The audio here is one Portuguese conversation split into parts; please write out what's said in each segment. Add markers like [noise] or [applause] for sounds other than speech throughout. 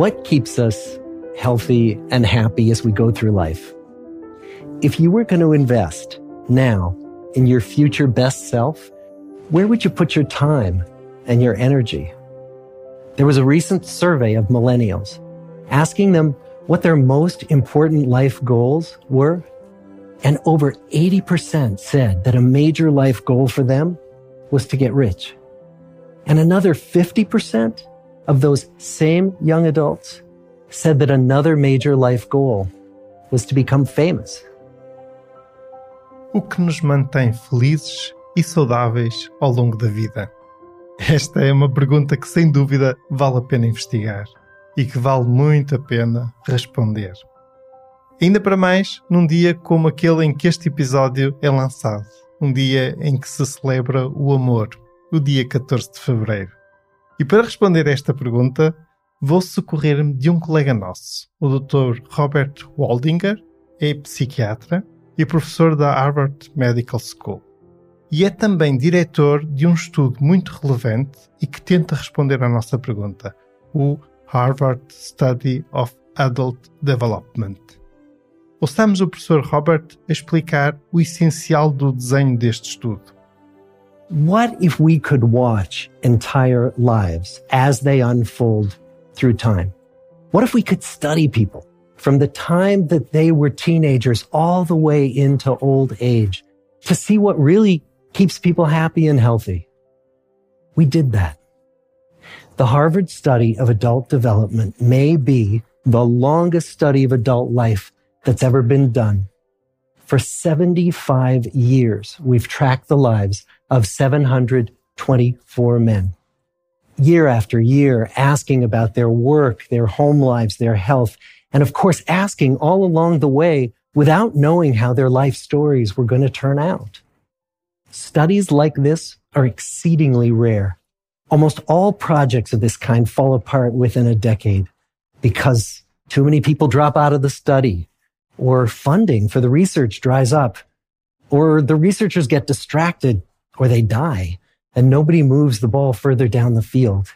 What keeps us healthy and happy as we go through life? If you were going to invest now in your future best self, where would you put your time and your energy? There was a recent survey of millennials asking them what their most important life goals were. And over 80% said that a major life goal for them was to get rich. And another 50% of those same young adults said that another major life goal was to become famous. O que nos mantém felizes e saudáveis ao longo da vida? Esta é uma pergunta que sem dúvida vale a pena investigar e que vale muito a pena responder. Ainda para mais num dia como aquele em que este episódio é lançado, um dia em que se celebra o amor, o dia 14 de fevereiro. E para responder a esta pergunta, vou socorrer-me de um colega nosso, o Dr. Robert Waldinger, é psiquiatra e professor da Harvard Medical School. E é também diretor de um estudo muito relevante e que tenta responder à nossa pergunta, o Harvard Study of Adult Development. Ouçamos o professor Robert explicar o essencial do desenho deste estudo. What if we could watch entire lives as they unfold through time? What if we could study people from the time that they were teenagers all the way into old age to see what really keeps people happy and healthy? We did that. The Harvard study of adult development may be the longest study of adult life that's ever been done. For 75 years, we've tracked the lives of 724 men. Year after year, asking about their work, their home lives, their health, and of course, asking all along the way without knowing how their life stories were going to turn out. Studies like this are exceedingly rare. Almost all projects of this kind fall apart within a decade because too many people drop out of the study or funding for the research dries up or the researchers get distracted or they die and nobody moves the ball further down the field.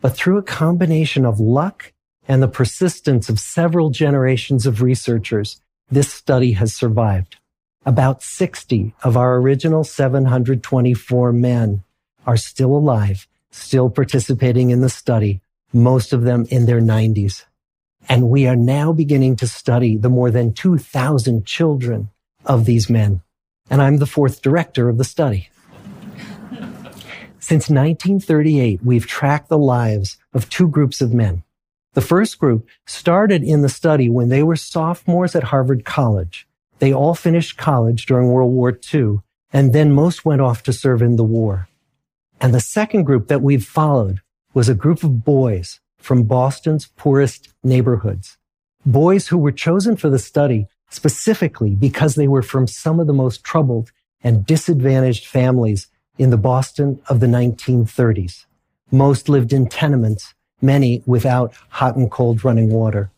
But through a combination of luck and the persistence of several generations of researchers, this study has survived. About 60 of our original 724 men are still alive, still participating in the study, most of them in their 90s. And we are now beginning to study the more than 2,000 children of these men. And I'm the fourth director of the study. Since 1938, we've tracked the lives of two groups of men. The first group started in the study when they were sophomores at Harvard College. They all finished college during World War II, and then most went off to serve in the war. And the second group that we've followed was a group of boys from Boston's poorest neighborhoods. Boys who were chosen for the study specifically because they were from some of the most troubled and disadvantaged families in the Boston of the 1930s. Most lived in tenements, many without hot and cold running water.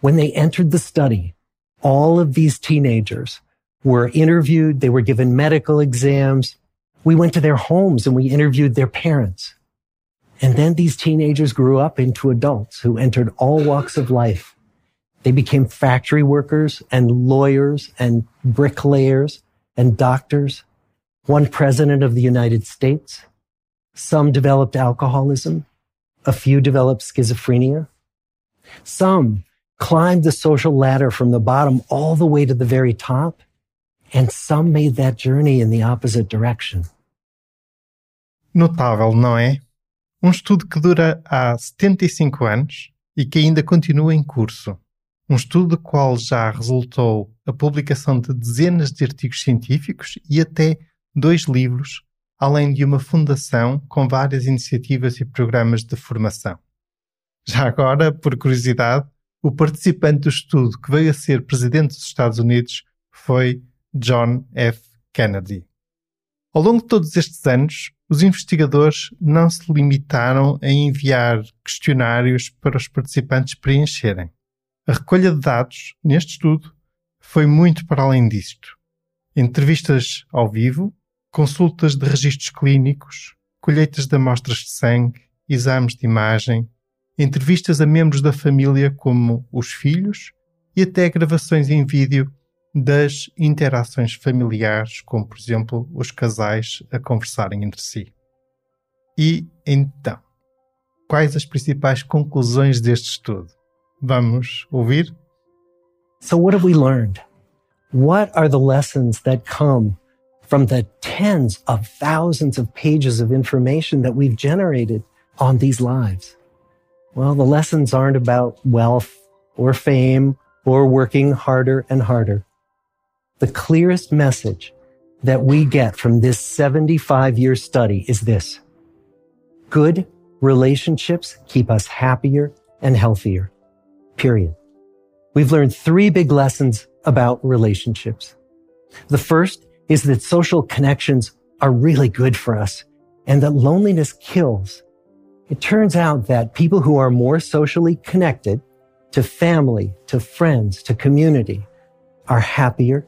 When they entered the study, all of these teenagers were interviewed. They were given medical exams. We went to their homes and we interviewed their parents. And then these teenagers grew up into adults who entered all walks of life. They became factory workers and lawyers and bricklayers and doctors one president of the United States. Some developed alcoholism. A few developed schizophrenia. Some climbed the social ladder from the bottom all the way to the very top. And some made that journey in the opposite direction. Notável, não é? Um estudo que dura há 75 anos e que ainda continua em curso. um estudo do qual já resultou a publicação de dezenas de artigos científicos e até dois livros, além de uma fundação com várias iniciativas e programas de formação. Já agora, por curiosidade, o participante do estudo que veio a ser presidente dos Estados Unidos foi John F. Kennedy. Ao longo de todos estes anos, os investigadores não se limitaram a enviar questionários para os participantes preencherem. A recolha de dados, neste estudo, foi muito para além disto. Entrevistas ao vivo, consultas de registros clínicos, colheitas de amostras de sangue, exames de imagem, entrevistas a membros da família como os filhos e até gravações em vídeo das interações familiares, como por exemplo os casais a conversarem entre si. E então, quais as principais conclusões deste estudo? Vamos ouvir? So, what have we learned? What are the lessons that come from the tens of thousands of pages of information that we've generated on these lives? Well, the lessons aren't about wealth or fame or working harder and harder. The clearest message that we get from this 75 year study is this. Good relationships keep us happier and healthier. Period. We've learned three big lessons about relationships. The first is that social connections are really good for us and that loneliness kills it turns out that people who are more socially connected to family, to friends, to community are happier,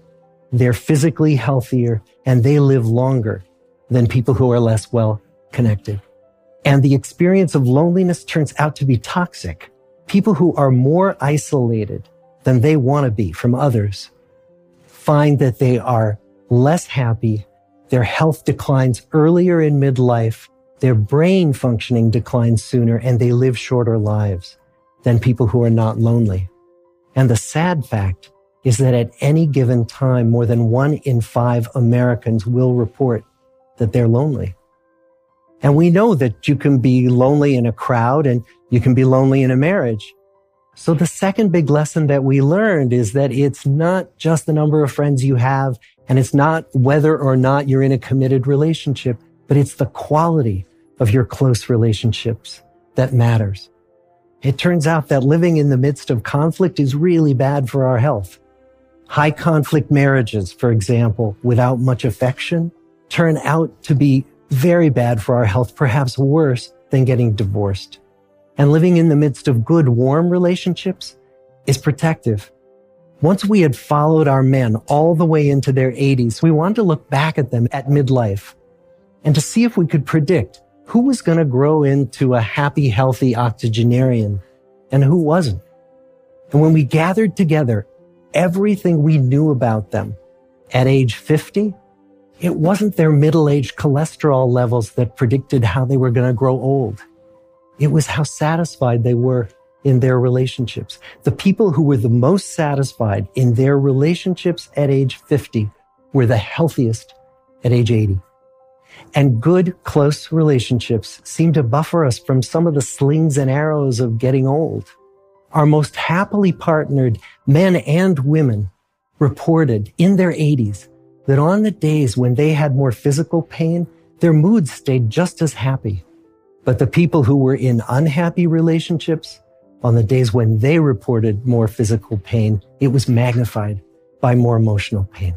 they're physically healthier, and they live longer than people who are less well connected. And the experience of loneliness turns out to be toxic. People who are more isolated than they want to be from others find that they are less happy. Their health declines earlier in midlife their brain functioning declines sooner and they live shorter lives than people who are not lonely. And the sad fact is that at any given time, more than one in five Americans will report that they're lonely. And we know that you can be lonely in a crowd and you can be lonely in a marriage. So the second big lesson that we learned is that it's not just the number of friends you have and it's not whether or not you're in a committed relationship, but it's the quality of your close relationships that matters. It turns out that living in the midst of conflict is really bad for our health. High conflict marriages, for example, without much affection, turn out to be very bad for our health, perhaps worse than getting divorced. And living in the midst of good, warm relationships is protective. Once we had followed our men all the way into their 80s, we wanted to look back at them at midlife and to see if we could predict who was going to grow into a happy, healthy octogenarian and who wasn't. And when we gathered together everything we knew about them at age 50, it wasn't their middle aged cholesterol levels that predicted how they were going to grow old. It was how satisfied they were in their relationships. The people who were the most satisfied in their relationships at age 50 were the healthiest at age 80. And good, close relationships seem to buffer us from some of the slings and arrows of getting old. Our most happily partnered men and women reported in their 80s that on the days when they had more physical pain, their moods stayed just as happy. But the people who were in unhappy relationships, on the days when they reported more physical pain, it was magnified by more emotional pain.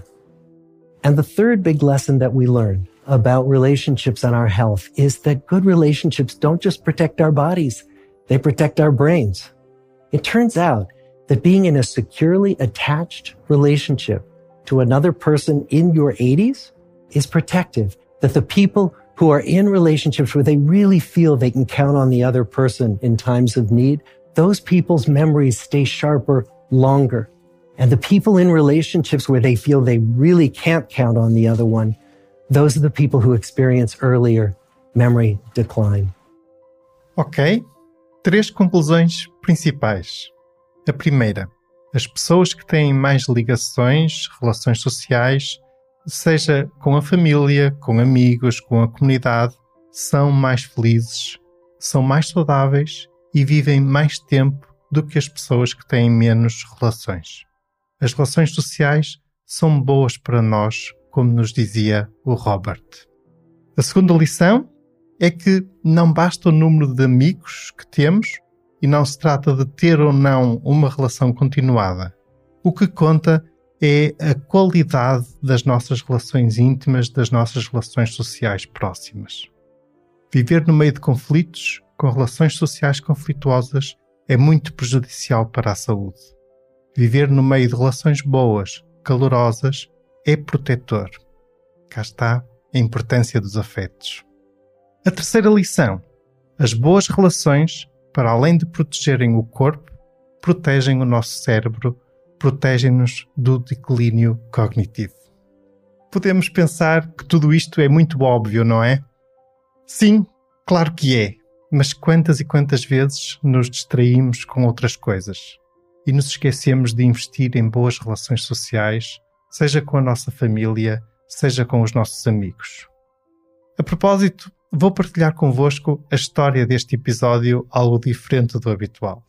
And the third big lesson that we learned about relationships and our health is that good relationships don't just protect our bodies, they protect our brains. It turns out that being in a securely attached relationship to another person in your 80s is protective. That the people who are in relationships where they really feel they can count on the other person in times of need, those people's memories stay sharper longer. And the people in relationships where they feel they really can't count on the other one, those are the people who experience earlier memory decline. Ok. Três conclusões principais. A primeira, as pessoas que têm mais ligações, relações sociais, seja com a família, com amigos, com a comunidade, são mais felizes, são mais saudáveis e vivem mais tempo do que as pessoas que têm menos relações. As relações sociais são boas para nós, como nos dizia o Robert. A segunda lição é que não basta o número de amigos que temos e não se trata de ter ou não uma relação continuada. O que conta é a qualidade das nossas relações íntimas, das nossas relações sociais próximas. Viver no meio de conflitos, com relações sociais conflituosas, é muito prejudicial para a saúde. Viver no meio de relações boas, calorosas, é protetor. Cá está a importância dos afetos. A terceira lição: as boas relações, para além de protegerem o corpo, protegem o nosso cérebro, protegem-nos do declínio cognitivo. Podemos pensar que tudo isto é muito óbvio, não é? Sim, claro que é, mas quantas e quantas vezes nos distraímos com outras coisas e nos esquecemos de investir em boas relações sociais, seja com a nossa família, seja com os nossos amigos. A propósito, vou partilhar convosco a história deste episódio algo diferente do habitual.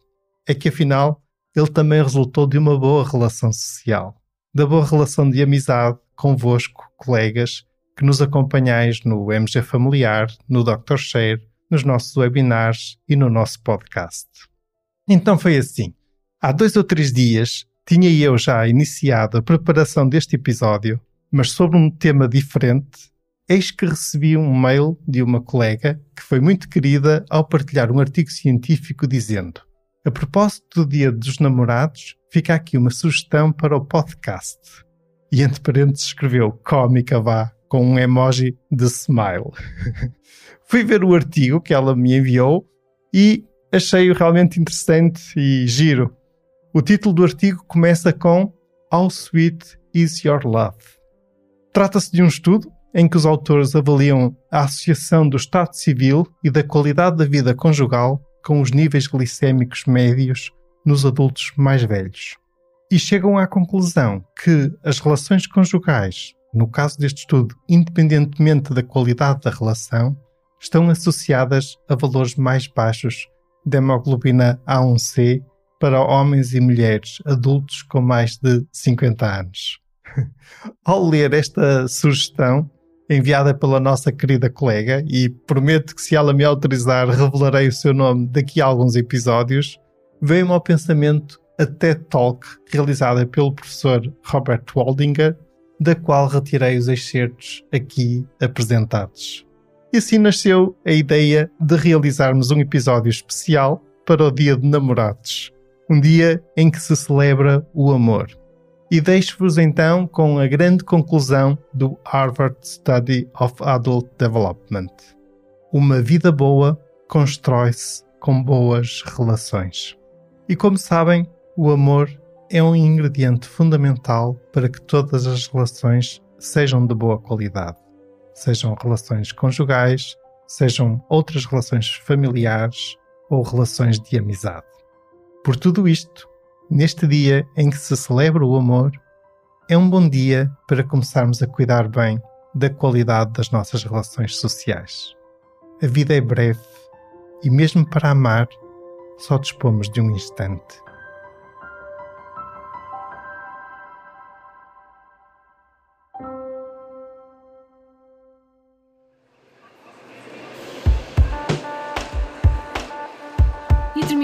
É que afinal, ele também resultou de uma boa relação social, da boa relação de amizade convosco, colegas, que nos acompanhais no MG Familiar, no Dr. Share, nos nossos webinars e no nosso podcast. Então foi assim. Há dois ou três dias tinha eu já iniciado a preparação deste episódio, mas sobre um tema diferente eis que recebi um mail de uma colega que foi muito querida ao partilhar um artigo científico dizendo: A propósito do Dia dos Namorados, fica aqui uma sugestão para o podcast. E entre parênteses escreveu cómica vá, com um emoji de smile. [laughs] Fui ver o artigo que ela me enviou e achei-o realmente interessante e giro. O título do artigo começa com How Sweet is Your Love? Trata-se de um estudo em que os autores avaliam a associação do estado civil e da qualidade da vida conjugal com os níveis glicêmicos médios nos adultos mais velhos. E chegam à conclusão que as relações conjugais, no caso deste estudo, independentemente da qualidade da relação, estão associadas a valores mais baixos de hemoglobina A1C para homens e mulheres adultos com mais de 50 anos. [laughs] Ao ler esta sugestão, enviada pela nossa querida colega, e prometo que, se ela me autorizar, revelarei o seu nome daqui a alguns episódios, veio-me ao pensamento a TED Talk realizada pelo professor Robert Waldinger, da qual retirei os excertos aqui apresentados. E assim nasceu a ideia de realizarmos um episódio especial para o Dia de Namorados, um dia em que se celebra o amor. E deixo-vos então com a grande conclusão do Harvard Study of Adult Development. Uma vida boa constrói-se com boas relações. E como sabem, o amor é um ingrediente fundamental para que todas as relações sejam de boa qualidade. Sejam relações conjugais, sejam outras relações familiares ou relações de amizade. Por tudo isto, Neste dia em que se celebra o amor, é um bom dia para começarmos a cuidar bem da qualidade das nossas relações sociais. A vida é breve e, mesmo para amar, só dispomos de um instante.